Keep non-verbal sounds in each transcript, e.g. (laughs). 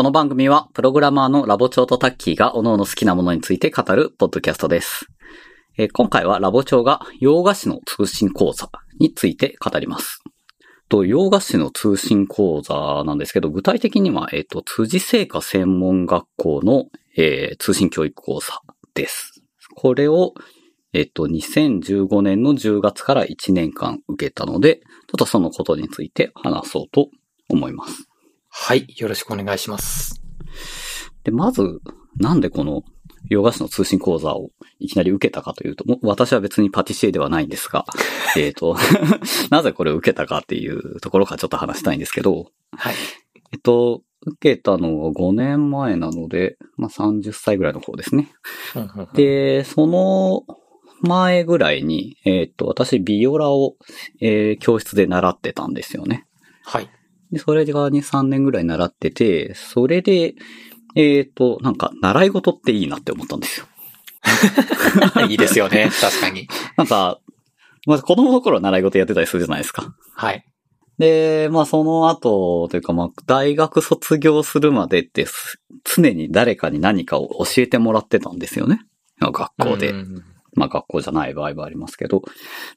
この番組は、プログラマーのラボ長とタッキーが各々好きなものについて語るポッドキャストです。え今回はラボ長が洋菓子の通信講座について語ります。と洋菓子の通信講座なんですけど、具体的には、えっ、と、辻製菓専門学校の、えー通信教育講座です。これを、えっ、と、2015年の10月から1年間受けたので、ちょっとそのことについて話そうと思います。はい。よろしくお願いします。で、まず、なんでこの洋菓子の通信講座をいきなり受けたかというと、もう私は別にパティシエではないんですが、(laughs) えっと、(laughs) なぜこれを受けたかっていうところからちょっと話したいんですけど、はい。えっと、受けたのは5年前なので、まあ、30歳ぐらいの方ですね。で、その前ぐらいに、えっと、私ビオラを、えー教室で習ってたんですよね。はい。で、それが2、3年ぐらい習ってて、それで、えっ、と、なんか、習い事っていいなって思ったんですよ。(laughs) いいですよね。確かに。なんか、まあ、子供の頃習い事やってたりするじゃないですか。はい。で、まあ、その後、というか、まあ、大学卒業するまでってす、常に誰かに何かを教えてもらってたんですよね。学校で。うんまあ、学校じゃない場合もありますけど。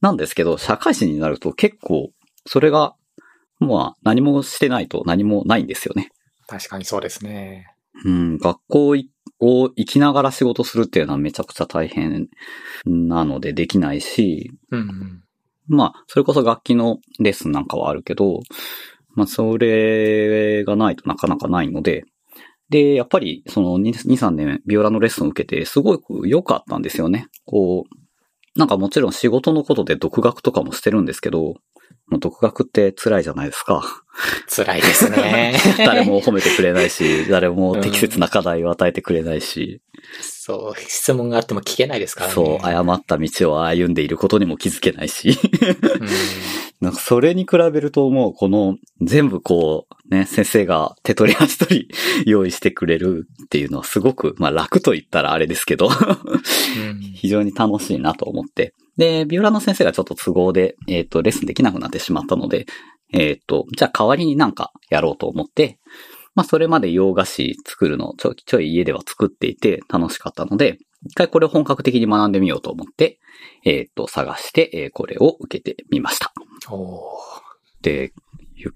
なんですけど、社会人になると結構、それが、まあ、何もしてないと何もないんですよね。確かにそうですね。うん、学校を行きながら仕事するっていうのはめちゃくちゃ大変なのでできないし、うんうん。まあ、それこそ楽器のレッスンなんかはあるけど、まあ、それがないとなかなかないので、で、やっぱり、その2、2 3年ビオラのレッスンを受けて、すごく良かったんですよね。こう、なんかもちろん仕事のことで独学とかもしてるんですけど、もう独学って辛いじゃないですか。辛いですね。(laughs) 誰も褒めてくれないし、誰も適切な課題を与えてくれないし、そう、質問があっても聞けないですからね。そう、誤った道を歩んでいることにも気づけないし。うん (laughs) なんかそれに比べるともうこの全部こうね、先生が手取り足取り用意してくれるっていうのはすごく、まあ楽と言ったらあれですけど、うん (laughs) 非常に楽しいなと思って。で、ビオラの先生がちょっと都合で、えっ、と、レッスンできなくなってしまったので、えっ、と、じゃあ代わりになんかやろうと思って、まあそれまで洋菓子作るのをちょいちょい家では作っていて楽しかったので、一回これを本格的に学んでみようと思って、えっ、と、探して、えーこれを受けてみました。で、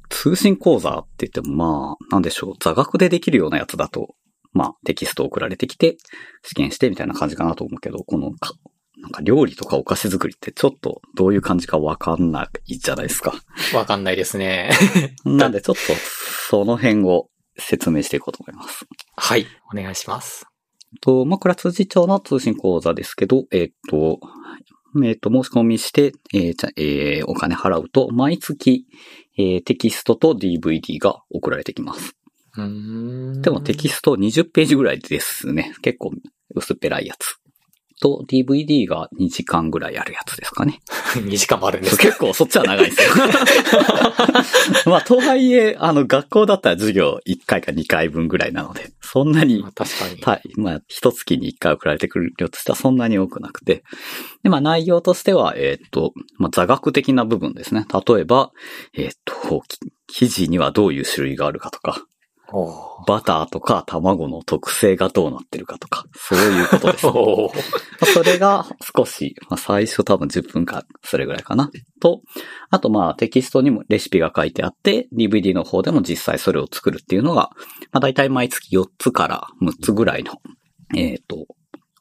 通信講座って言ってもまあ、なんでしょう、座学でできるようなやつだと、まあ、テキスト送られてきて、試験してみたいな感じかなと思うけど、このか、なんか料理とかお菓子作りってちょっとどういう感じかわかんないじゃないですか。わかんないですね。(laughs) なんでちょっとその辺を説明していこうと思います。はい。お願いします。と、まあ、これは通知帳の通信講座ですけど、えっ、と、えっ、と、申し込みして、えーじゃえーお金払うと、毎月、えーテキストと DVD が送られてきます。うーんでもテキスト20ページぐらいですね。結構薄っぺらいやつ。と、DVD が2時間ぐらいあるやつですかね。(laughs) 2時間もあるんですか結構そっちは長いですよ。(laughs) まあ、とはいえ、あの、学校だったら授業1回か2回分ぐらいなので、そんなにまあ確かに。はい。まあ、一月に一回送られてくる量としてはそんなに多くなくて。で、まあ、内容としては、えーっと、まあ、座学的な部分ですね。例えば、えーっと、き生地にはどういう種類があるかとか、バターとか卵の特性がどうなってるかとか、そういうことです、(laughs) ね。それが少し、まあ、最初多分10分間、それぐらいかな。と、あとまあテキストにもレシピが書いてあって、DVD の方でも実際それを作るっていうのが、まあ大体毎月4つから6つぐらいの、えっ、と、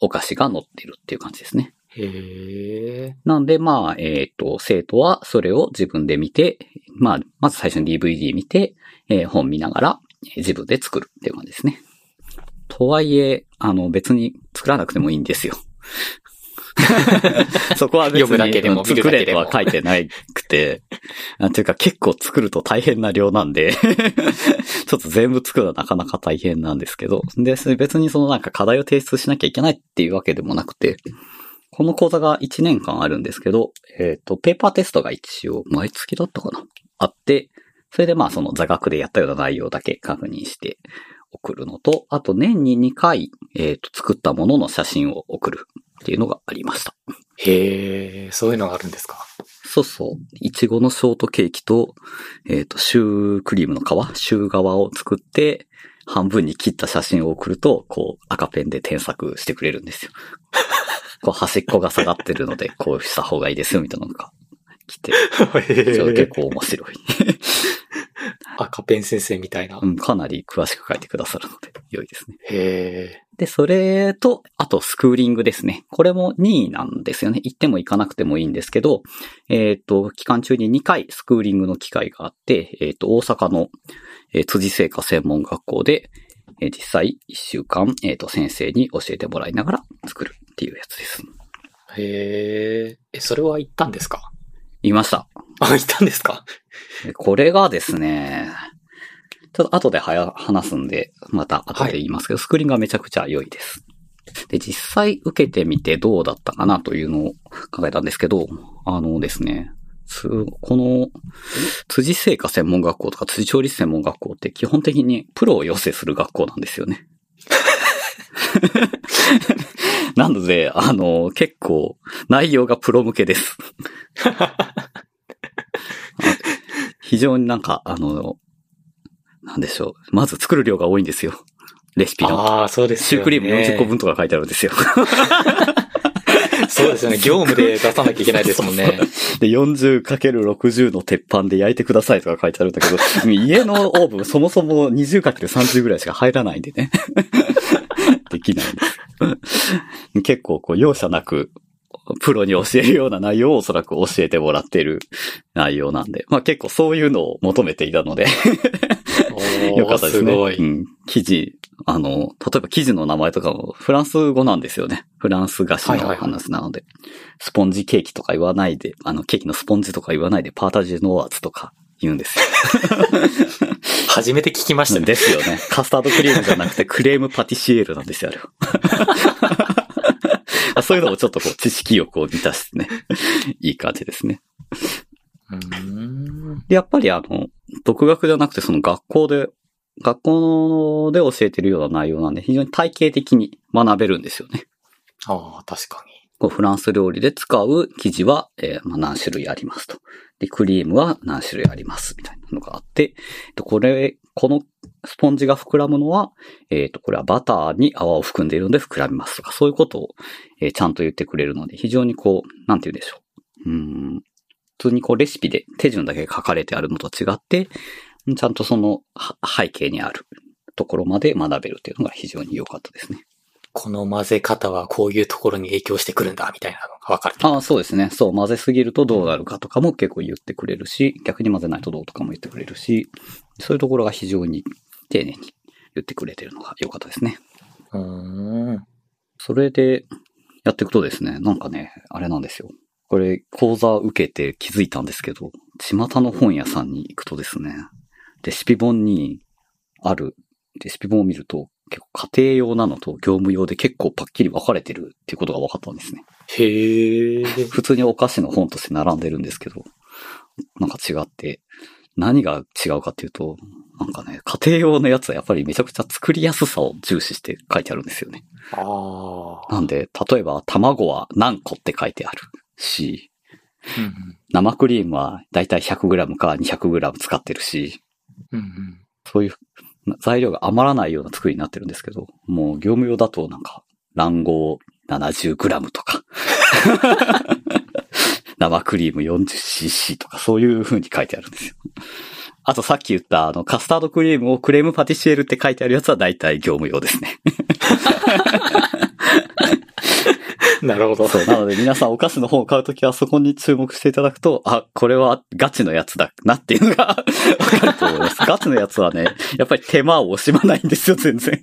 お菓子が載ってるっていう感じですね。へえ。なんでまあ、えっ、と、生徒はそれを自分で見て、まあ、まず最初に DVD 見て、えー本見ながら、えー自分で作るっていう感じですね。とはいえ、あの別に作らなくてもいいんですよ。(laughs) そこは別に読むだけでも作れとは書いてないくて、なんていうか結構作ると大変な量なんで、(laughs) ちょっと全部作るのはなかなか大変なんですけど、で、別にそのなんか課題を提出しなきゃいけないっていうわけでもなくて、この講座が1年間あるんですけど、えっ、と、ペーパーテストが一応毎月だったかな。あって、それでまあその座学でやったような内容だけ確認して送るのと、あと年に2回、えっ、と、作ったものの写真を送るっていうのがありました。へえ、そういうのがあるんですか？そうそう。いちごのショートケーキと、えっ、と、シュークリームの皮、シュー側を作って、半分に切った写真を送ると、こう、赤ペンで添削してくれるんですよ。(laughs) こう、端っこが下がってるので、こうした方がいいですよ、みたいなのが来て、それ結構面白い。(laughs) 赤ペン先生みたいな。うん、かなり詳しく書いてくださるので、良いですね。へで、それと、あとスクーリングですね。これも2位なんですよね。行っても行かなくてもいいんですけど、えっ、と、期間中に2回スクーリングの機会があって、えっ、と、大阪の、えー辻製菓専門学校で、えー実際1週間、えっ、と、先生に教えてもらいながら作るっていうやつです。え。へえ。え、それは行ったんですか？言いました。あ、行ったんですか？でこれがですね、ちょっと後ではや話すんで、また後で言いますけど、スクリーンがめちゃくちゃ良いです。で、実際受けてみてどうだったかなというのを考えたんですけど、あのですね、つこの、辻製菓専門学校とか辻調理師専門学校って基本的にプロを養成する学校なんですよね。(laughs) なので、あの、結構内容がプロ向けです。(laughs) 非常になんか、あの、なんでしょう。まず作る量が多いんですよ。レシピの。ああ、そうですよね。シュークリーム40個分とか書いてあるんですよ。(laughs) そうですよね。業務で出さなきゃいけないですもんね。(laughs) で、40×60 の鉄板で焼いてくださいとか書いてあるんだけど、家のオーブンそもそも 20×30 ぐらいしか入らないんでね。できない。(laughs) 結構こう容赦なく、プロに教えるような内容をおそらく教えてもらってる内容なんで、まあ結構そういうのを求めていたので、(laughs) よかったですね。すごい。うん。記事、あの、例えば記事の名前とかもフランス語なんですよね。フランス菓子のはいはいはい話なので、スポンジケーキとか言わないで、あの、ケーキのスポンジとか言わないで、パータジェノワーズとか言うんですよ。(laughs) 初めて聞きましたね。ですよね。カスタードクリームじゃなくて、クレームパティシエールなんですよ、あれは。(laughs) そういうのもちょっとこう、知識欲を満たしてね。いい感じですね。で、やっぱりあの、独学じゃなくてその学校で、学校で教えてるような内容なんで、非常に体系的に学べるんですよね。ああ、確かに。こうフランス料理で使う生地は、えーまあ、何種類ありますと。で、クリームは何種類あります、みたいなのがあって、でこれ、このスポンジが膨らむのは、えっ、と、これはバターに泡を含んでいるので膨らみますとか、そういうことを、えーちゃんと言ってくれるので、非常にこう、なんて言うんでしょう。うん。普通にこうレシピで手順だけ書かれてあるのと違って、ちゃんとその背景にあるところまで学べるっていうのが非常に良かったですね。この混ぜ方はこういうところに影響してくるんだ、みたいなのが分かる。ああ、そうですね。そう、混ぜすぎるとどうなるかとかも結構言ってくれるし、逆に混ぜないとどうとかも言ってくれるし、そういうところが非常に丁寧に言ってくれてるのが良かったですね。うーん。それでやっていくとですね、なんかね、あれなんですよ。これ、講座受けて気づいたんですけど、巷の本屋さんに行くとですね、レシピ本にあるレシピ本を見ると、結構家庭用なのと業務用で結構パッキリ分かれてるっていうことが分かったんですね。へえ。普通にお菓子の本として並んでるんですけど、なんか違って、何が違うかっていうと、なんかね、家庭用のやつはやっぱりめちゃくちゃ作りやすさを重視して書いてあるんですよね。ああ。なんで、例えば卵は何個って書いてあるし、うんうん生クリームはだいたい 100g か 200g 使ってるし、うんうん。そういう材料が余らないような作りになってるんですけど、もう業務用だとなんか卵黄 70g とか、(laughs) 生クリーム 40cc とかそういう風に書いてあるんですよ。あとさっき言ったあのカスタードクリームをクレームパティシエルって書いてあるやつは大体業務用ですね。(laughs) なるほど。そう。なので皆さんお菓子の本を買うときはそこに注目していただくと、あ、これはガチのやつだなっていうのが (laughs) わかると思います。ガチのやつはね、やっぱり手間を惜しまないんですよ、全然。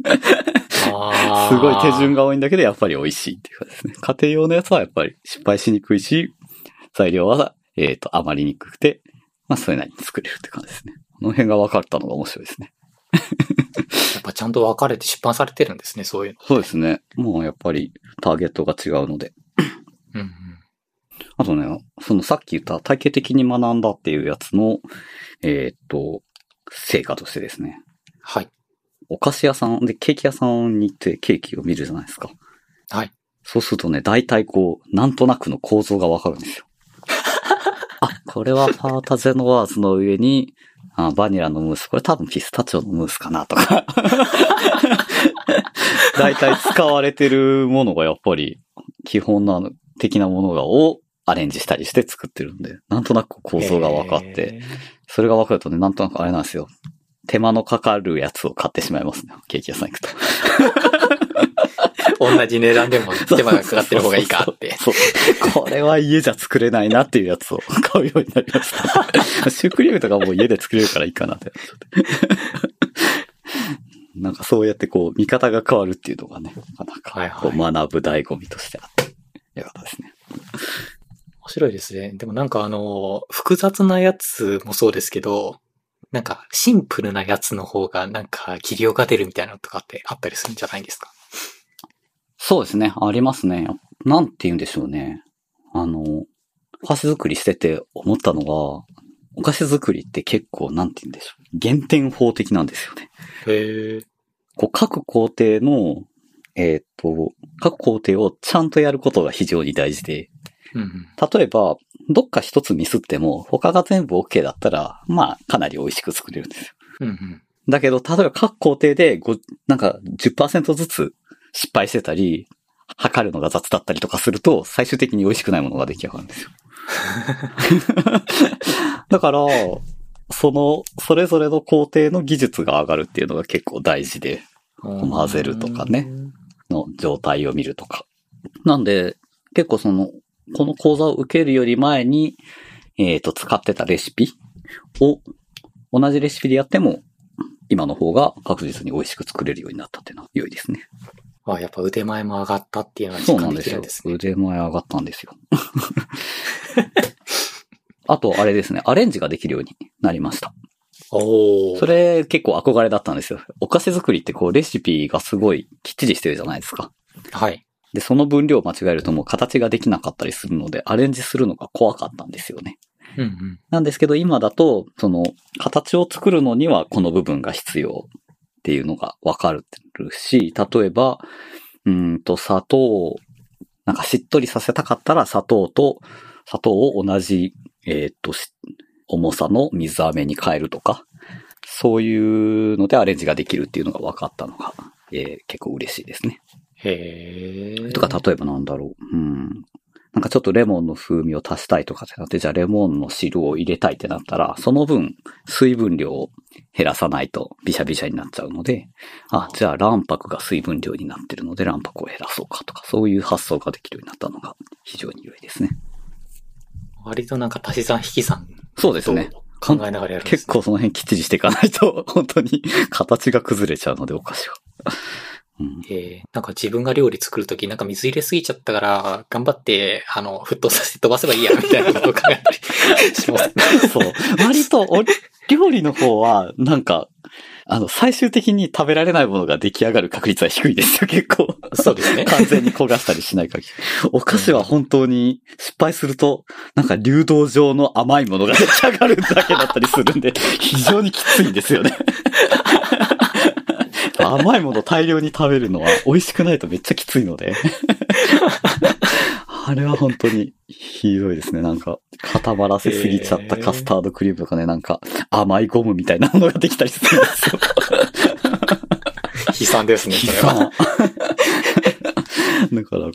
あすごい手順が。が多いんだけど、やっぱり美味しいっていうかですね。家庭用のやつはやっぱり失敗しにくいし、材料は、えっ、と、余りにくくて、まあ、それなりに作れるって感じですね。この辺が分かったのが面白いですね。(laughs) やっぱちゃんと分かれて出版されてるんですね、そういうの。そうですね。もうやっぱりターゲットが違うので。うんうん。あとね、そのさっき言った体系的に学んだっていうやつの、えーっと、成果としてですね。はい。お菓子屋さんでケーキ屋さんに行ってケーキを見るじゃないですか。はい。そうするとね、大体こう、なんとなくの構造がわかるんですよ。(laughs) あ、これはファータゼノワーズの上に、あバニラのムース。これ多分ピスタチオのムースかなとか。(laughs) 大体使われてるものがやっぱり基本なの、的なものがをアレンジしたりして作ってるんで、なんとなく構造が分かって、それが分かるとね、なんとなくあれなんですよ。手間のかかるやつを買ってしまいますね。ケーキ屋さん行くと。同じ値段でも手間がかかってる方がいいかって。これは家じゃ作れないなっていうやつを買うようになりました。(laughs) シュークリームとかもう家で作れるからいいかなって。(laughs) なんかそうやってこう、見方が変わるっていうのがね、なかかこう学ぶ醍醐味としてあって、よかったですね。面白いですね。でもなんかあの、複雑なやつもそうですけど、なんかシンプルなやつの方がなんか技量が出るみたいなのとかってあったりするんじゃないんですか？そうですね、ありますね。なんて言うんでしょうね。あの、お菓子作りしてて思ったのが、お菓子作りって結構、なんて言うんでしょう。減点法的なんですよね。へえ。こう、各工程の、えーっと、各工程をちゃんとやることが非常に大事で、うんうん。例えば、どっか一つミスっても、他が全部 OK だったら、まあ、かなり美味しく作れるんですよ。うんうん。だけど、例えば各工程でご、なんか10%ずつ失敗してたり、測るのが雑だったりとかすると、最終的に美味しくないものが出来上がるんですよ。(laughs) だから、その、それぞれの工程の技術が上がるっていうのが結構大事で、混ぜるとかねの状態を見るとか。なんで、結構その、この講座を受けるより前に、えっ、と、使ってたレシピを、同じレシピでやっても、今の方が確実に美味しく作れるようになったっていうのは良いですね。あ、やっぱ腕前も上がったっていうのは実感そうなんですよ。できるんですね。腕前上がったんですよ。(laughs) あと、あれですね、アレンジができるようになりました。おー。それ結構憧れだったんですよ。お菓子作りってこうレシピがすごいきっちりしてるじゃないですか。はい。で、その分量を間違えるともう形ができなかったりするので、アレンジするのが怖かったんですよね。うんうん。なんですけど、今だと、その、形を作るのにはこの部分が必要っていうのがわかるし、例えば、うーんと、砂糖を、なんかしっとりさせたかったら砂糖と、砂糖を同じ、えっ、と、し重さの水飴に変えるとか、そういうのでアレンジができるっていうのが分かったのが、えー結構嬉しいですね。へえ。とか、例えばなんだろう。うん。なんかちょっとレモンの風味を足したいとかってなって、じゃあレモンの汁を入れたいってなったら、その分、水分量を減らさないとビシャビシャになっちゃうので、あ、じゃあ卵白が水分量になってるので卵白を減らそうかとか、そういう発想ができるようになったのが非常に良いですね。割となんか足し算引き算そうですね。考えながらやるんです、結構その辺きっちりしていかないと、本当に形が崩れちゃうので、お菓子は。うんえー、なんか自分が料理作るときなんか水入れすぎちゃったから、頑張って、あの、沸騰させて飛ばせばいいや、みたいなことを考えたりします。(laughs) そう。割と、お料理の方は、なんか、あの、最終的に食べられないものが出来上がる確率は低いですよ、結構。そうですね。(laughs) 完全に焦がしたりしない限り。お菓子は本当に失敗すると、なんか流動状の甘いものが出来上がるだけだったりするんで、非常にきついんですよね。甘いもの大量に食べるのは美味しくないとめっちゃきついので。(laughs) あれは本当にひどいですね。なんか、固まらせすぎちゃったカスタードクリームとかね、なんか甘いゴムみたいなものができたりするんですよ。悲惨ですね、それは。だから、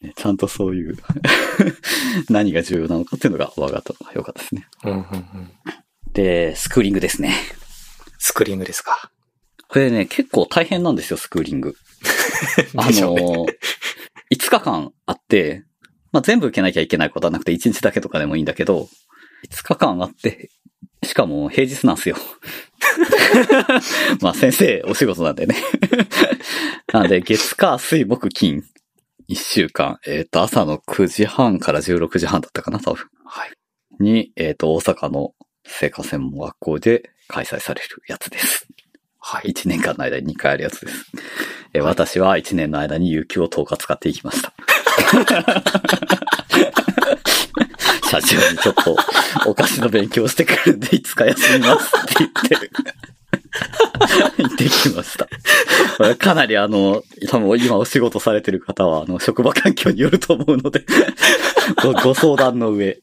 ね、ちゃんとそういう何が重要なのかっていうのが分かったのが良かったですね。うんうんうん。で、スクーリングですね。スクリーングですか。これね、結構大変なんですよ、スクーリング。(laughs) あ。の、5日間あって、まあ、全部受けなきゃいけないことはなくて1日だけとかでもいいんだけど、5日間あって、しかも平日なんですよ。(laughs) (laughs) まあ先生お仕事なんでね。なんで月火水木金1週間、えっ、と朝の9時半から16時半だったかな、多分。はい。に、えっ、と大阪の生活専門学校で開催されるやつです。はい。1年間の間に2回あるやつです。え私は1年の間に有給を10日使っていきました。社長にちょっとお菓子の勉強してくるんで5日休みますって言ってる。行ってきました。かなりあの、多分今お仕事されてる方は、あの、職場環境によると思うので (laughs) ご、ご相談の上、ち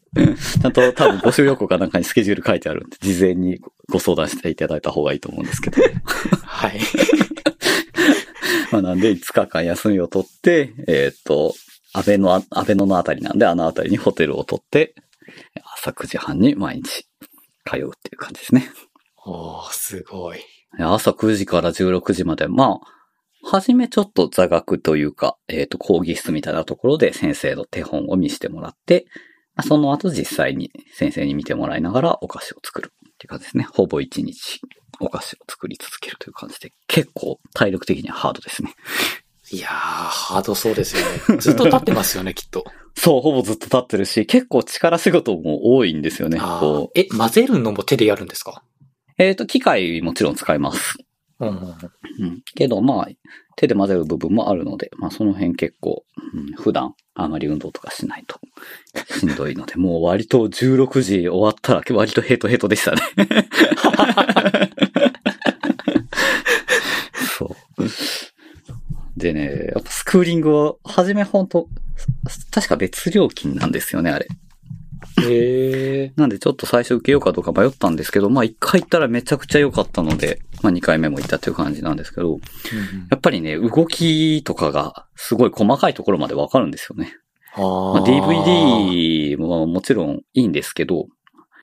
ゃんと多分募集要項かなんかにスケジュール書いてあるんで、事前にご相談していただいた方がいいと思うんですけど。はい。(laughs) まあなんで5日間休みを取って、えっ、と、安倍の、安倍野のあたりなんで、あのあたりにホテルを取って、朝9時半に毎日通うっていう感じですね。おー、すごい。朝9時から16時まで、まあ、はじめちょっと座学というか、えっ、と、講義室みたいなところで先生の手本を見せてもらって、まあその後実際に先生に見てもらいながらお菓子を作るっていう感じですね。ほぼ1日お菓子を作り続けるという感じで、結構体力的にはハードですね。いやー、ハードそうですよね。ずっと立ってますよね、(laughs) きっと。そう、ほぼずっと立ってるし、結構力仕事も多いんですよね。こうえ、混ぜるのも手でやるんですか？えっ、と、機械もちろん使います。うんうんうん。うん。けど、まあ、手で混ぜる部分もあるので、まあ、その辺結構、うん、普段あまり運動とかしないとしんどいので、(laughs) もう割と16時終わったら割とヘトヘトでしたね。(laughs) そう。でね、やっぱスクーリングは、はじめ本当確か別料金なんですよね、あれ。へえ。なんでちょっと最初受けようかどうか迷ったんですけど、まあ一回行ったらめちゃくちゃ良かったので、まあ二回目も行ったという感じなんですけど、やっぱりね、動きとかがすごい細かいところまでわかるんですよね。あまあ、DVD ももちろんいいんですけど、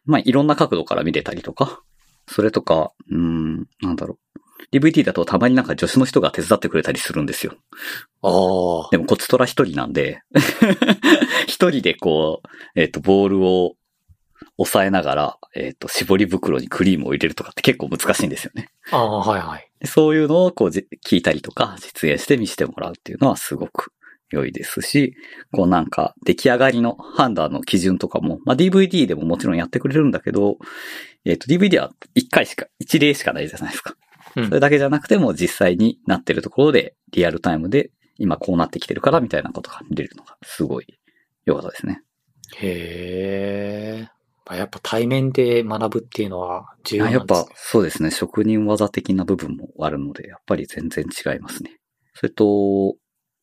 まあいろんな角度から見れたりとか、それとか、うーん、なんだろう。DVD だとたまになんか助手の人が手伝ってくれたりするんですよ。ああ。でもこっちとら一人なんで、(laughs) 一人でこう、えっ、と、ボールを押さえながら、えっ、と、絞り袋にクリームを入れるとかって結構難しいんですよね。ああ、はいはい。でそういうのをこうじ聞いたりとか実演して見せてもらうっていうのはすごく良いですし、こうなんか出来上がりの判断の基準とかも、まあ DVD でももちろんやってくれるんだけど、えっ、と DVD は1回しか、1例しかないじゃないですか。うんそれだけじゃなくても実際になってるところでリアルタイムで今こうなってきてるからみたいなことが見れるのがすごい良かったですね。へえ。まあやっぱ対面で学ぶっていうのは重要あやっなんですね。ぱそうですね、職人技的な部分もあるので、やっぱり全然違いますね。それと、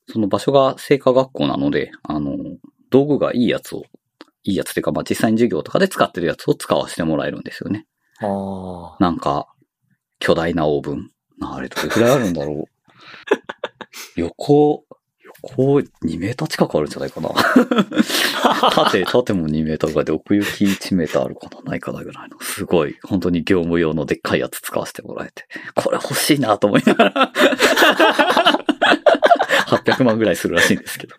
その場所が成果学校なので、あの、道具がいいやつを、いいやつっていうか、まあ実際に授業とかで使ってるやつを使わせてもらえるんですよね。ああ。なんか、巨大なオーブン。なあれどれくらいあるんだろう。(laughs) 横、横2メーター近くあるんじゃないかな。(laughs) 縦、縦も2メーターぐらいで奥行き1メーターあるかなないかなぐらいの。すごい、本当に業務用のでっかいやつ使わせてもらえて。これ欲しいなと思いながら。(laughs) 800万ぐらいするらしいんですけど。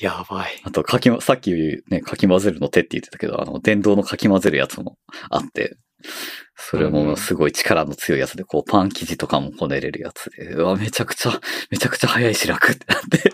やばい。あと、かき、さっきね、かき混ぜるの手って言ってたけど、あの、電動のかき混ぜるやつもあって、それもすごい力の強いやつで、こう、パン生地とかもこねれるやつで、うわ、めちゃくちゃ、めちゃくちゃ早いし楽ってなって。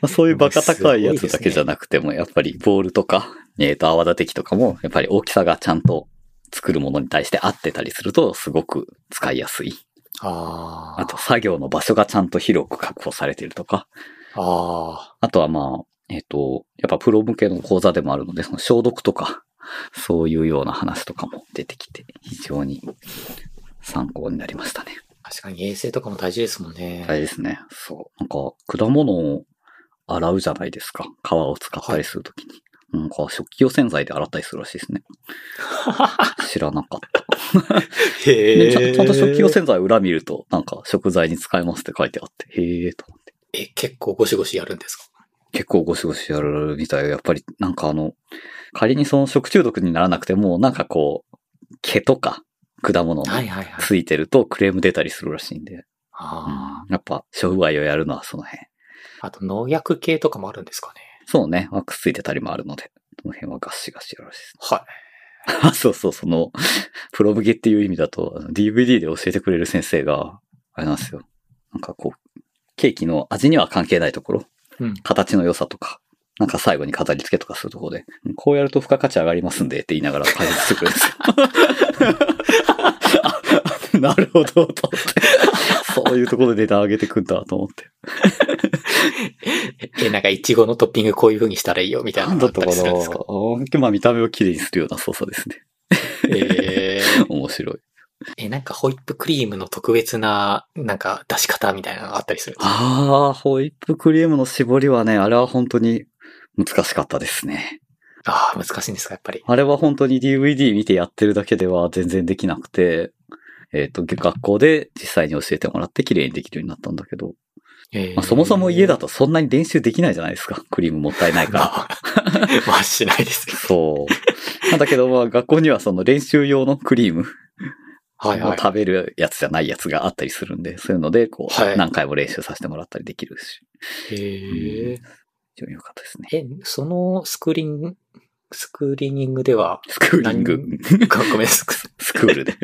(laughs) そういうバカ高いやつだけじゃなくても、やっぱりボールとか、えっ、と、泡立て器とかも、やっぱり大きさがちゃんと作るものに対して合ってたりすると、すごく使いやすい。ああ。あと、作業の場所がちゃんと広く確保されているとか、ああとはまあ、えっ、と、やっぱプロ向けの講座でもあるので、その消毒とか、そういうような話とかも出てきて、非常に参考になりましたね。あ。確かに衛生とかも大事ですもんね。あれですね。そう。なんか、果物を洗うじゃないですか。皮を使ったりするときに。なんか、食器用洗剤で洗ったりするらしいですね。(laughs) 知らなかった。(laughs) へでちゃんと食器用え。洗剤裏見ると、なんか、食材に使えますって書いてあって、へえーと思って。え、結構ゴシゴシやるんですか？結構ゴシゴシやるみたい。やっぱり、なんかあの、仮にその食中毒にならなくても、なんかこう、毛とか果物のはいはいはい。ついてるとクレーム出たりするらしいんで、あうんやっぱ、商売をやるのはその辺。あ。あと農薬系とかもあるんですかね？そうね、ワックスついてたりもあるので、その辺はガッシガシやるらしいです。はい。あ (laughs) そうそう、その、プロ向けっていう意味だと、DVD で教えてくれる先生が、あれなんですよ。なんかこう、ケーキの味には関係ないところ、うん。形の良さとか、なんか最後に飾り付けとかするところで、こうやると付加価値上がりますんでって言いながら解説してくれるんですよ。あ (laughs) なるほど、と。(laughs) そういうところで値段上げてくんだと思って。(laughs) え、なんかイチゴのトッピングこういう風にしたらいいよみたいなのだったりするんですか？まあ見た目をきれいにするような操作ですね。えー面白い。え、なんかホイップクリームの特別な、なんか出し方みたいなのがあったりするああ、ホイップクリームの絞りはね、あれは本当に難しかったですね。ああ、難しいんですか、やっぱり。あれは本当に DVD 見てやってるだけでは全然できなくて、えっ、と、学校で実際に教えてもらって綺麗にできるようになったんだけど、えーまあ、そもそも家だとそんなに練習できないじゃないですか。クリームもったいないから。まあ、(laughs) しないですよ。そう。なんだけど、まあ、学校にはその練習用のクリームはいはい。を食べるやつじゃないやつがあったりするんで、そういうので、こう、はい何回も練習させてもらったりできるし、へえ。非常に良かったですね。え、そのスクリーン、スクリーニングでは、スクーリング。ごごめん、スクスクールで。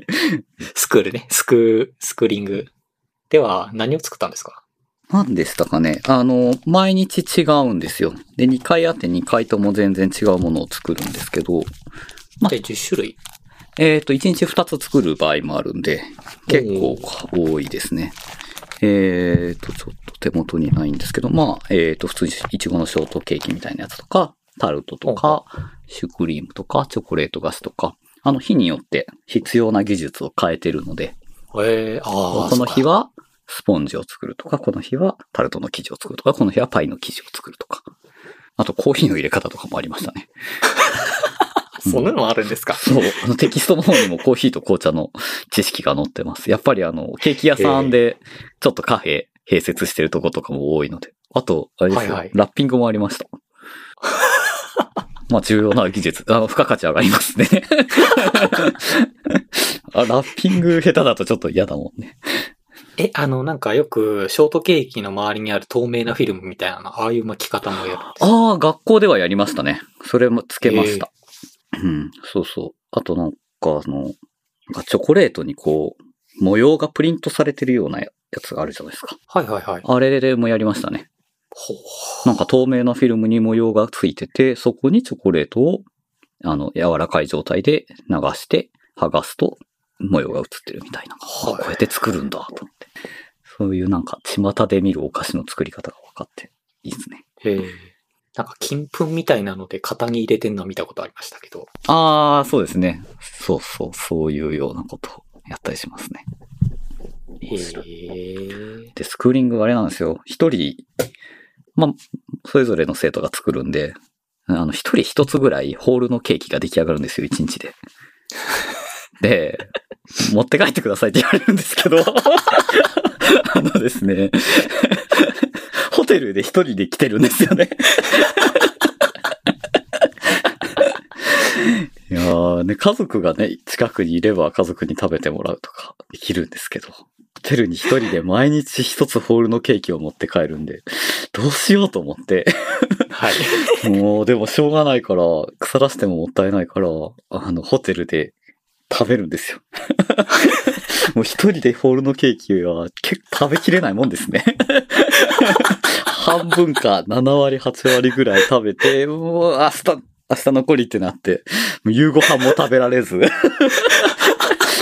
スクールね、スク、スクリーニングでは何を作ったんですか？何でしたかね？あの、毎日違うんですよ。で、2回あって2回とも全然違うものを作るんですけど、まあで、10種類？えっ、と、1日2つ作る場合もあるんで、結構多いですね。えっ、と、ちょっと手元にないんですけど、まあ、えっ、と、普通にいちごのショートケーキみたいなやつとか、タルトとか、シュークリームとか、チョコレート菓子とか、あの日によって必要な技術を変えてるので、えー、ああ、この日は。はスポンジを作るとか、この日はタルトの生地を作るとか、この日はパイの生地を作るとか。あとコーヒーの入れ方とかもありましたね。(laughs) そんなのあるんですか？そう。あのテキストの方にもコーヒーと紅茶の知識が載ってます。やっぱりあの、ケーキ屋さんでちょっとカフェ併設してるとことかも多いので。あと、あれですよ、はいはいラッピングもありました。まあ重要な技術。あの、付加価値上がりますね。(laughs) あラッピング下手だとちょっと嫌だもんね。え、あの、なんかよく、ショートケーキの周りにある透明なフィルムみたいなの、ああいう巻き方もやるああ、学校ではやりましたね。それもつけました。うん、そうそう。あとなんかあの、チョコレートにこう、模様がプリントされてるようなやつがあるじゃないですか。はいはいはい。あれでもやりましたね。なんか透明なフィルムに模様がついてて、そこにチョコレートを、あの、柔らかい状態で流して、剥がすと模様が映ってるみたいな。はいあこうやって作るんだ、と思って。そういうなんか、巷で見るお菓子の作り方が分かって、いいですね。へえ。なんか金粉みたいなので型に入れてんの見たことありましたけど。ああ、そうですね。そうそう、そういうようなことをやったりしますね。へえ。で、スクーリングあれなんですよ。一人、まあ、それぞれの生徒が作るんで、あの、一人一つぐらいホールのケーキが出来上がるんですよ、一日で。(laughs) で、持って帰ってくださいって言われるんですけど、(laughs) あのですね、ホテルで一人で来てるんですよね。(laughs) いやーね、家族がね、近くにいれば家族に食べてもらうとかできるんですけど、ホテルに一人で毎日一つホールのケーキを持って帰るんで、どうしようと思って、はい。もうでもしょうがないから、腐らせてももったいないから、あの、ホテルで食べるんですよ。(laughs) もう一人でホールのケーキは結構食べきれないもんですね。半分か7割8割ぐらい食べて、もう明日、明日残りってなって、夕ご飯も食べられず。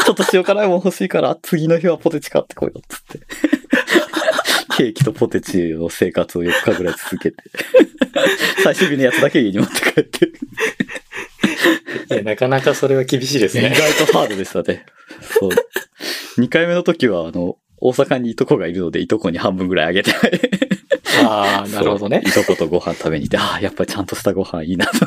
ちょっと塩辛いもん欲しいから、次の日はポテチ買ってこようっつって。(laughs) ケーキとポテチの生活を4日ぐらい続けて。最終日のやつだけ家に持って帰って。いや、なかなかそれは厳しいです意ね。外とハードでしたね。そう。2回目の時は、あの、大阪にいとこがいるので、いとこに半分ぐらいあげて。ああ、なるほどね。いとことご飯食べに行って、ああ、やっぱりちゃんとしたご飯いいなと。(laughs)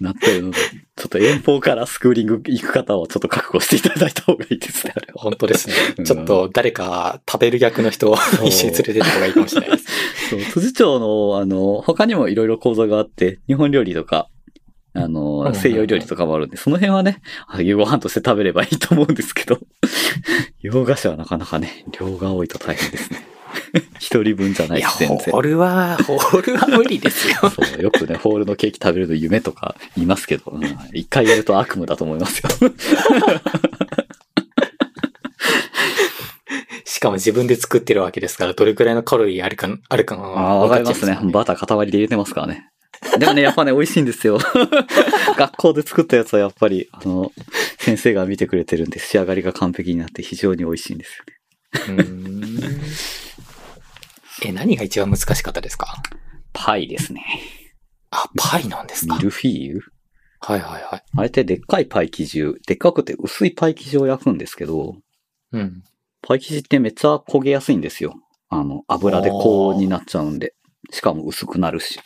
なってるので、ちょっと遠方からスクーリング行く方はちょっと覚悟していただいた方がいいですね、あれは。本当ですねう。んちょっと誰か食べる役の人を一緒に連れてった方がいいかもしれないです。(laughs) そう、辻町の、あの、他にもいろいろ講座があって、日本料理とか、あの、うん西洋料理とかもあるんで、その辺はね、あ夕ご飯として食べればいいと思うんですけど、(laughs) 洋菓子はなかなかね、量が多いと大変ですね。(laughs) 一人分じゃないです、全然。ホールは、ホールは無理ですよ。(laughs) そう、よくね、ホールのケーキ食べるの夢とか言いますけど、うん一回やると悪夢だと思いますよ。(laughs) しかも自分で作ってるわけですから、どれくらいのカロリーあるか、あるかがああ、わかりますねバター塊で入れてますからね。でもね、やっぱね、美味しいんですよ。学校で作ったやつはやっぱり、あの、先生が見てくれてるんで仕上がりが完璧になって非常に美味しいんですよね。え、何が一番難しかったですか？パイですね。あ、パイなんですか？ミルフィーユ？はいはいはい。あれってでっかいパイ生地を、でっかくて薄いパイ生地を焼くんですけど、うん。パイ生地ってめっちゃ焦げやすいんですよ。あの、油で高温になっちゃうんで。しかも薄くなるし。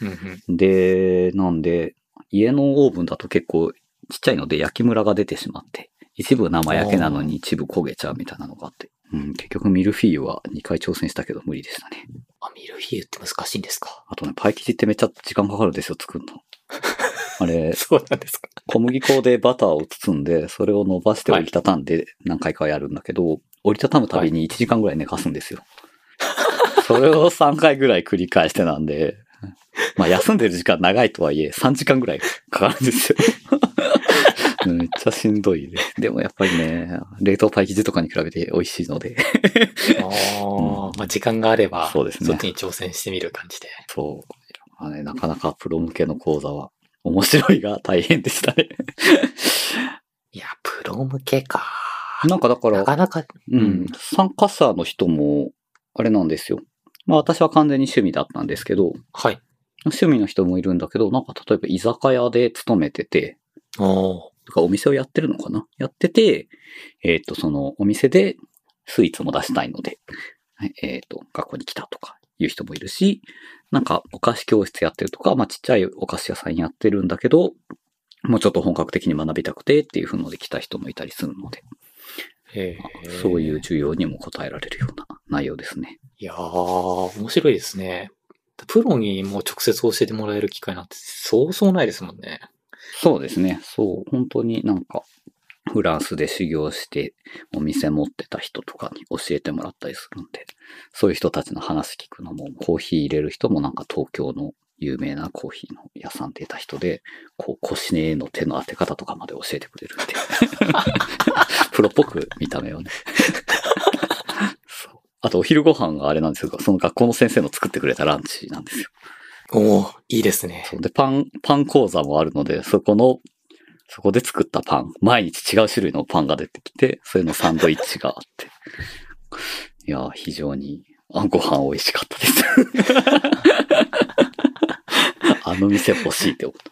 うんうん。で、なんで、家のオーブンだと結構ちっちゃいので焼きムラが出てしまって、一部生焼けなのに一部焦げちゃうみたいなのがあって。うん、結局ミルフィーユは2回挑戦したけど無理でしたね。あ、ミルフィーユって難しいんですか？あとね、パイ生地ってめっちゃ時間かかるんですよ、作るの。(laughs) あれ、そうなんですか小麦粉でバターを包んで、それを伸ばして折りたたんで何回かやるんだけど、折りたたむたびに1時間ぐらい寝かすんですよ。(laughs) それを3回ぐらい繰り返してなんで、まあ休んでる時間長いとはいえ3時間ぐらいかかるんですよ。めっちゃしんどいです。でもやっぱりね、冷凍パイ生地とかに比べて美味しいので、ああ、まあ時間があれば、そうですねそっちに挑戦してみる感じで。そう。まあね、なかなかプロ向けの講座は面白いが大変でしたね。いや、プロ向けか。なんかだからな、かなか、ううんん、参加者の人も、あれなんですよ。まあ私は完全に趣味だったんですけど、はい。趣味の人もいるんだけど、なんか例えば居酒屋で勤めてて、とかお店をやってるのかな？やってて、えっ、と、そのお店でスイーツも出したいので、はいえっ、と、学校に来たとかいう人もいるし、なんかお菓子教室やってるとか、まあちっちゃいお菓子屋さんやってるんだけど、もうちょっと本格的に学びたくてっていうので来た人もいたりするので、へーそういう需要にも応えられるような内容ですね。いやー、面白いですね。プロにもう直接教えてもらえる機会なんてそうそうないですもんね。そうですね。そう。本当になんか、フランスで修行してお店持ってた人とかに教えてもらったりするんで、そういう人たちの話聞くのも、コーヒー入れる人もなんか東京の有名なコーヒーの屋さんでいた人で、こう腰への手の当て方とかまで教えてくれるんで。(laughs) プロっぽく見た目をね。(laughs) そうあとお昼ご飯があれなんですけど、その学校の先生の作ってくれたランチなんですよ。おー、いいですね。そうで、パン、パン講座もあるので、そこの、そこで作ったパン、毎日違う種類のパンが出てきて、それのサンドイッチがあって。(laughs) いやー、非常に、あご飯美味しかったです。(laughs) あの店欲しいって思った。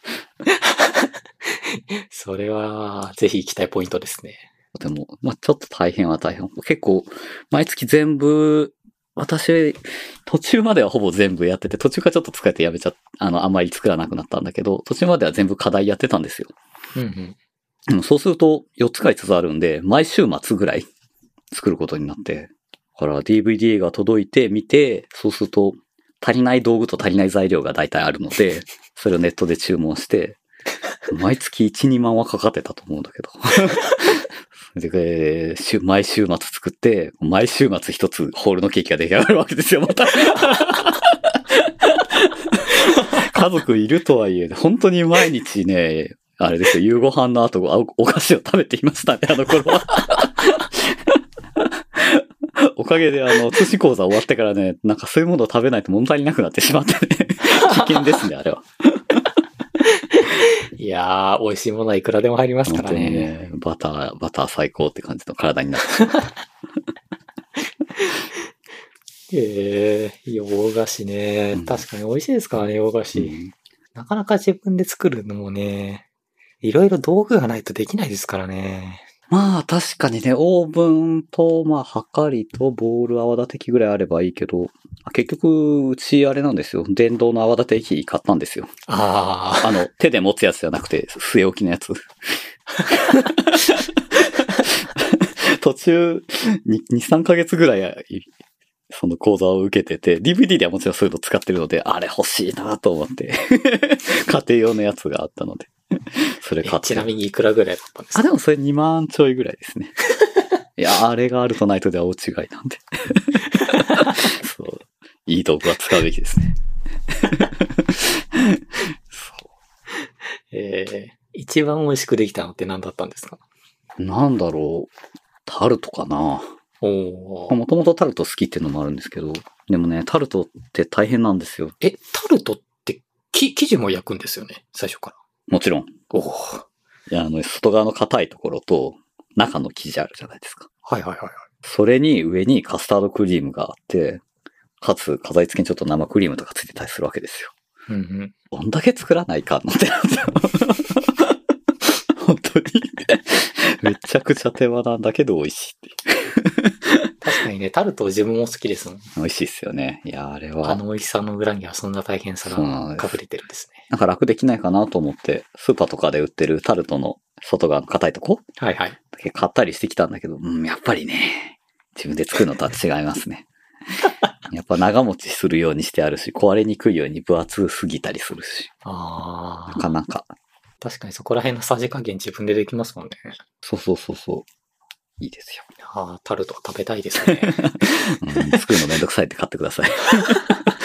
(laughs) それは、ぜひ行きたいポイントですね。でも、まあちょっと大変は大変。結構、毎月全部、私、途中まではほぼ全部やってて、途中からちょっと疲れてやめちゃっあの、あんまり作らなくなったんだけど、途中までは全部課題やってたんですよ。うんうん。うんそうすると、4つか5つあるんで、毎週末ぐらい作ることになって、だから DVD が届いて見て、そうすると、足りない道具と足りない材料が大体あるので、(laughs) それをネットで注文して、毎月1、2万はかかってたと思うんだけど。で、毎週末作って、毎週末一つホールのケーキが出来上がるわけですよ、また。(laughs) 家族いるとはいえ、本当に毎日ね、あれですよ、夕ご飯の後、おお菓子を食べていましたね、あの頃は。おかげで、あの、通信講座終わってからね、なんかそういうものを食べないと物足りなくなってしまってね。危険ですね、あれは。(laughs) いやー、美味しいものはいくらでも入りますからね。ね、バター、バター最高って感じの体になってしまった。(laughs) えー、洋菓子ねうん。確かに美味しいですからね、洋菓子。うんなかなか自分で作るのもね、いろいろ道具がないとできないですからね。まあ確かにね、オーブンと、まあ、はかりとボール泡立て器ぐらいあればいいけど、結局、うちあれなんですよ。電動の泡立て器買ったんですよ。ああの、手で持つやつじゃなくて、据え置きのやつ。(laughs) 途中、2、3ヶ月ぐらい、その講座を受けてて、DVD ではもちろんそういうの使ってるので、あれ欲しいなと思って、(laughs) 家庭用のやつがあったので、(laughs) それあ。買って。ちなみにいくらぐらいだったんですあ、かでもそれ2万ちょいぐらいですね。(laughs) いや、あれがあるとないとでは大違いなんで。(laughs) そう。いい道具は使うべきですね。えー、一番美味しくできたのって何だったんですか？なんだろう。タルトかな。おーもともとタルト好きっていうのもあるんですけど、でもね、タルトって大変なんですよ。え、タルトってき、生地も焼くんですよね、最初から。もちろん。おお。いや、あの、外側の硬いところと、中の生地あるじゃないですか。はいはいはいはい。それに上にカスタードクリームがあって、かつ飾り付けにちょっと生クリームとかついてたりするわけですよ。うんうん。どんだけ作らないかのってなんですよ。本当に。めちゃくちゃ手間なんだけど美味しいって。確かにね、タルト自分も好きですもん。美味しいっすよね。いや、あれは。あの美味しさの裏にはそんな大変さが隠れてるんですね。なんか楽できないかなと思って、スーパーとかで売ってるタルトの外側の硬いとこ？はいはい。だけ買ったりしてきたんだけど、うん、やっぱりね、自分で作るのとは違いますね。(laughs) やっぱ長持ちするようにしてあるし、壊れにくいように分厚すぎたりするし、ああ。なかなか。確かにそこら辺のさじ加減自分でできますもんね。そうそうそうそう。いいですよ。ああ、タルトは食べたいですね。(laughs) うん、作るのめんどくさいって買ってください。(laughs)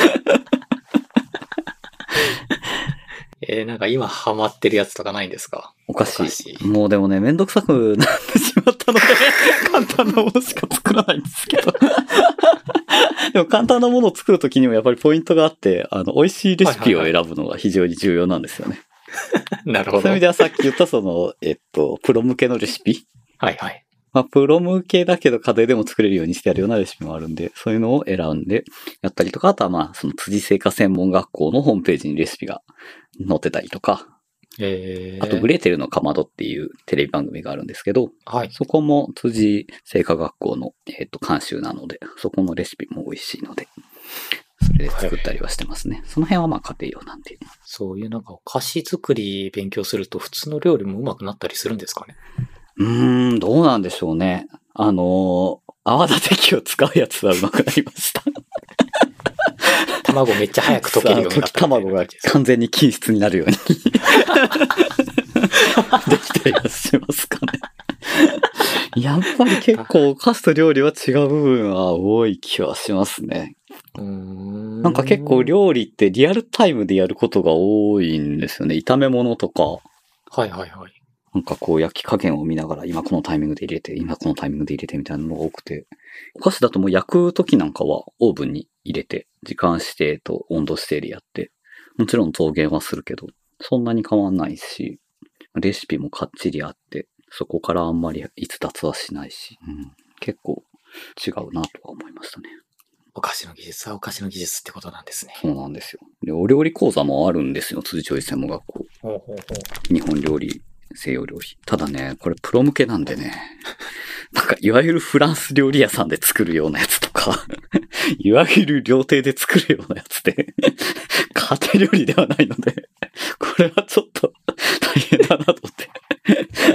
えー、なんか今ハマってるやつとかないんですか？お菓子。お菓子もうでもね、めんどくさく (laughs) なってしまったので、(laughs) 簡単なものしか作らないんですけど。(laughs) でも簡単なものを作るときにもやっぱりポイントがあって、あの、美味しいレシピを選ぶのが非常に重要なんですよね。なるほど。そういう意味ではさっき言ったその、えっと、プロ向けのレシピはいはい。まあ、プロ向けだけど家庭でも作れるようにしてやるようなレシピもあるんで、そういうのを選んでやったりとか、あとはまあ、その辻製菓専門学校のホームページにレシピが載ってたりとか、えー、あとグレーテルのかまどっていうテレビ番組があるんですけど、はい。そこも辻製菓学校の、えっと監修なので、そこのレシピも美味しいので、それで作ったりはしてますね。その辺はまあ家庭用なんで。そういうなんかお菓子作り勉強すると普通の料理もうまくなったりするんですかねうーん、どうなんでしょうね。あのー泡立て器を使うやつはうまくなりました。卵めっちゃ早く溶けるようになった卵が完全に均質になるように (laughs) できたりはしますかね。やっぱり結構お菓子と料理は違う部分は多い気はしますね。なんか結構料理ってリアルタイムでやることが多いんですよね。炒め物とか、はいはいはい。なんかこう焼き加減を見ながら今このタイミングで入れて、今このタイミングで入れてみたいなのが多くて。お菓子だともう焼く時なんかはオーブンに入れて、時間指定と温度指定でやって、もちろん増減はするけど、そんなに変わんないし、レシピもかっちりあって、そこからあんまり逸脱はしないし、うん、結構違うなとは思いましたね。お菓子の技術はお菓子の技術ってことなんですね。そうなんですよ。で、お料理講座もあるんですよ、辻調理専門学校。ほうほうほう。日本料理、西洋料理。ただね、これプロ向けなんでね、(laughs) なんかいわゆるフランス料理屋さんで作るようなやつとか、(laughs) いわゆる料亭で作るようなやつで、(laughs) 家庭料理ではないので、これはちょっと大変だなと思って。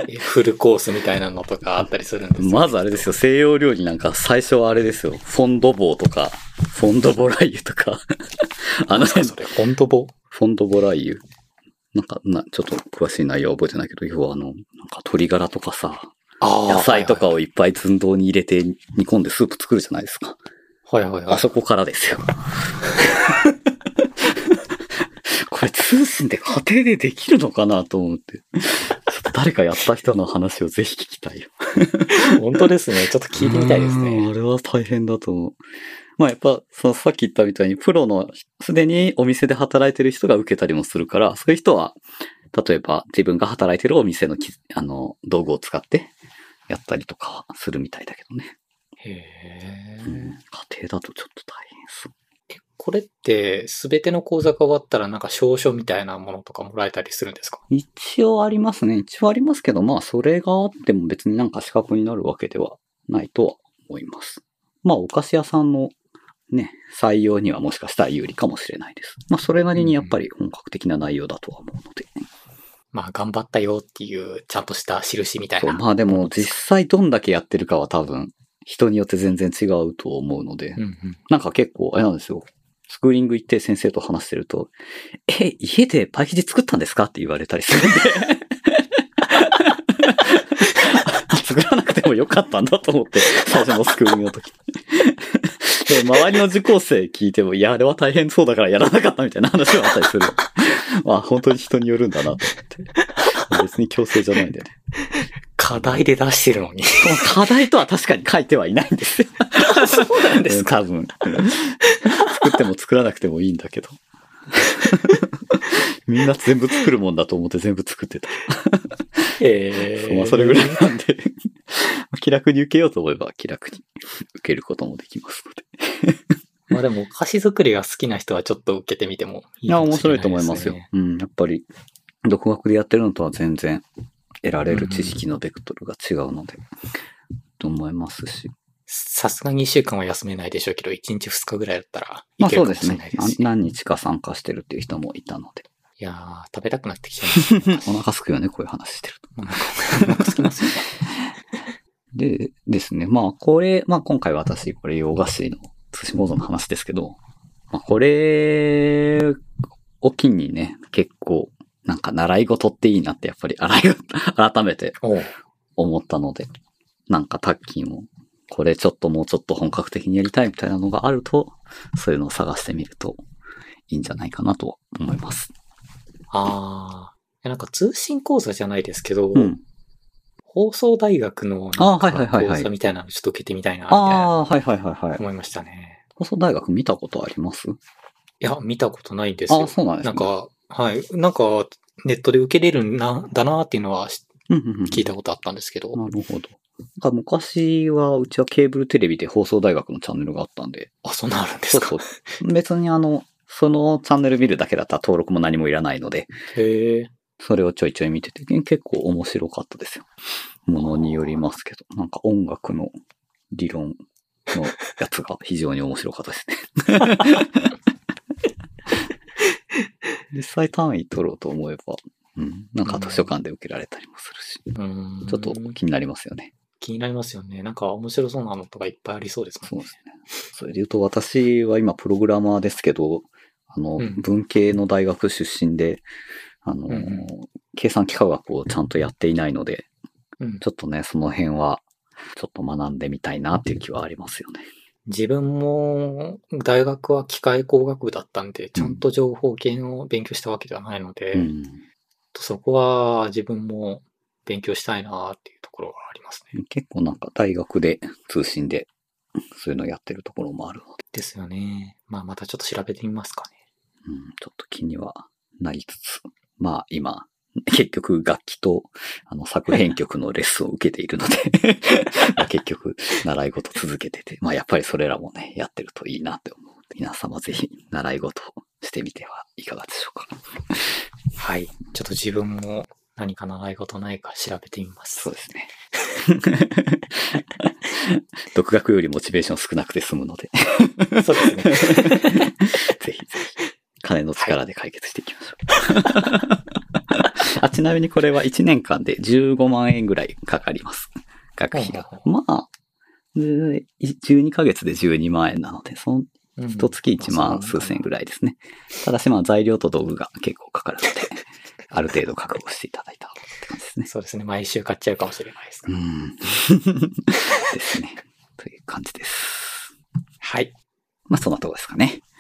えフルコースみたいなのとかあったりするんですよまずあれですよ、西洋料理なんか最初はあれですよ、フォンドボーとか、フォンドボライユとか、あの辺フォントボフォンドボライユ。なんか、な、ちょっと詳しい内容は覚えてないけど、要はあの、なんか鶏ガラとかさ、あ野菜とかを。をいっぱい寸胴に入れて煮込んでスープ作るじゃないですか。はいはいはい。あそこからですよ。(laughs) これ通信で家庭でできるのかなと思って。ちょっと誰かやった人の話をぜひ聞きたいよ。(laughs) 本当ですね。ちょっと聞いてみたいですうんね。(laughs) あれは大変だと思う。まあやっぱ、そのさっき言ったみたいに、プロの、すでにお店で働いてる人が受けたりもするから、そういう人は、例えば自分が働いてるお店のき、あの、道具を使ってやったりとかはするみたいだけどね。へうんー家庭だとちょっと大変そう。えこれって、すべての講座が終わったらなんか証書みたいなものとかもらえたりするんですか？一応ありますね。一応ありますけど、まあそれがあっても別になんか資格になるわけではないとは思います。まあお菓子屋さんのね、採用にはもしかしたら有利かもしれないです。まあそれなりにやっぱり本格的な内容だとは思うので。まあ、頑張ったよっていう、ちゃんとした印みたいな。まあでも実際どんだけやってるかは多分人によって全然違うと思うので、うんうん。なんか結構あれなんですよ。スクーリング行って先生と話してると、え、家でパイ生地作ったんですか？って言われたりするんで。(laughs) (laughs) 作らなもよかったんだと思って、最初のスクーリングの時。(laughs) で、周りの受講生聞いても、いや、あれは大変そうだからやらなかったみたいな話はあったりする。まあ、本当に人によるんだなと思って。別に強制じゃないんだよね。課題で出してるのに。課題とは確かに書いてはいないんですよ。そうなんですか。多分。作っても作らなくてもいいんだけど。みんな全部作るもんだと思って全部作ってた。えそうまあそれぐらいなんで、気楽に受けようと思えば気楽に (laughs) 受けることもできますので。(laughs) まあでも、歌詞作りが好きな人はちょっと受けてみてもいいいや、かも面白いしれないですねと思いますよ。うん、やっぱり、独学でやってるのとは全然得られる知識のベクトルが違うので、と思いますし。さすがに1週間は休めないでしょうけど、1日2日ぐらいだったらまあいけるかもしそうですねれないですし。何日か参加してるっていう人もいたので。いやー、食べたくなってきちゃいました。(laughs) お腹すくよね、こういう話してると。(laughs) お腹すきますよね。(laughs) でですね、まあこれ、まあ今回私、これ洋菓子の通信構造の話ですけど、まあこれを機にね、結構、なんか習い事っていいなってやっぱり改めて思ったので、なんかタッキーも、これちょっともうちょっと本格的にやりたいみたいなのがあると、そういうのを探してみるといいんじゃないかなと思います。あー。なんか通信講座じゃないですけど、うん。放送大学のあなんかはいはいはいはい講座みたいなのちょっと受けてみたいな、みたいなああ、はいはいはいはい。思いましたね。放送大学見たことあります？いや、見たことないんですよ。ああ、そうなんですね。なんか、はい。なんか、ネットで受けれるんだだなっていうのは聞いたことあったんですけど。なるほど。なんか昔は、うちはケーブルテレビで放送大学のチャンネルがあったんで、あ、そんなのあるんですか？そうそう。別にあの、そのチャンネル見るだけだったら登録も何もいらないので、へえ。それをちょいちょい見てて、結構面白かったですよ。ものによりますけど、なんか音楽の理論のやつが非常に面白かったですね。(laughs) 実際単位取ろうと思えば、うん、なんか図書館で受けられたりもするし、うーん。ちょっと気になりますよね。気になりますよね。なんか面白そうなのとかいっぱいありそうですもんね。そうですね。それで言うと、私は今プログラマーですけど、あの、うん文系の大学出身で、あの、計算機科学をちゃんとやっていないので、うんちょっとね、その辺は、ちょっと学んでみたいなっていう気はありますよね。自分も大学は機械工学部だったんで、ちゃんと情報系を勉強したわけではないので、うん。そこは自分も勉強したいなっていうところがありますね。結構なんか大学で通信で、そういうのやってるところもあるので、ですよね。まあまたちょっと調べてみますかね。うん、ちょっと気にはなりつつ、まあ今、結局楽器とあの作編曲のレッスンを受けているので (laughs) まあ結局習い事続けてて、まあやっぱりそれらもね、やってるといいなって思う。皆様ぜひ習い事をしてみてはいかがでしょうか。はい。ちょっと自分も何か習い事ないか調べてみます。そうですね。(laughs) 独学よりモチベーション少なくて済むので、そうですね。(laughs) ぜひぜひ、金の力で解決していきましょう。(laughs) あちなみにこれは1年間で15万円ぐらいかかります。学費が。まあ、で12ヶ月で12万円なので、そのうん一月1万数千円ぐらいですね。ただしまあ材料と道具が結構かかるので、(laughs) ある程度覚悟していただいたって感じですね。そうですね。毎週買っちゃうかもしれないですう。ん。(laughs) ですね。という感じです。はい。まあそんなとこですかね。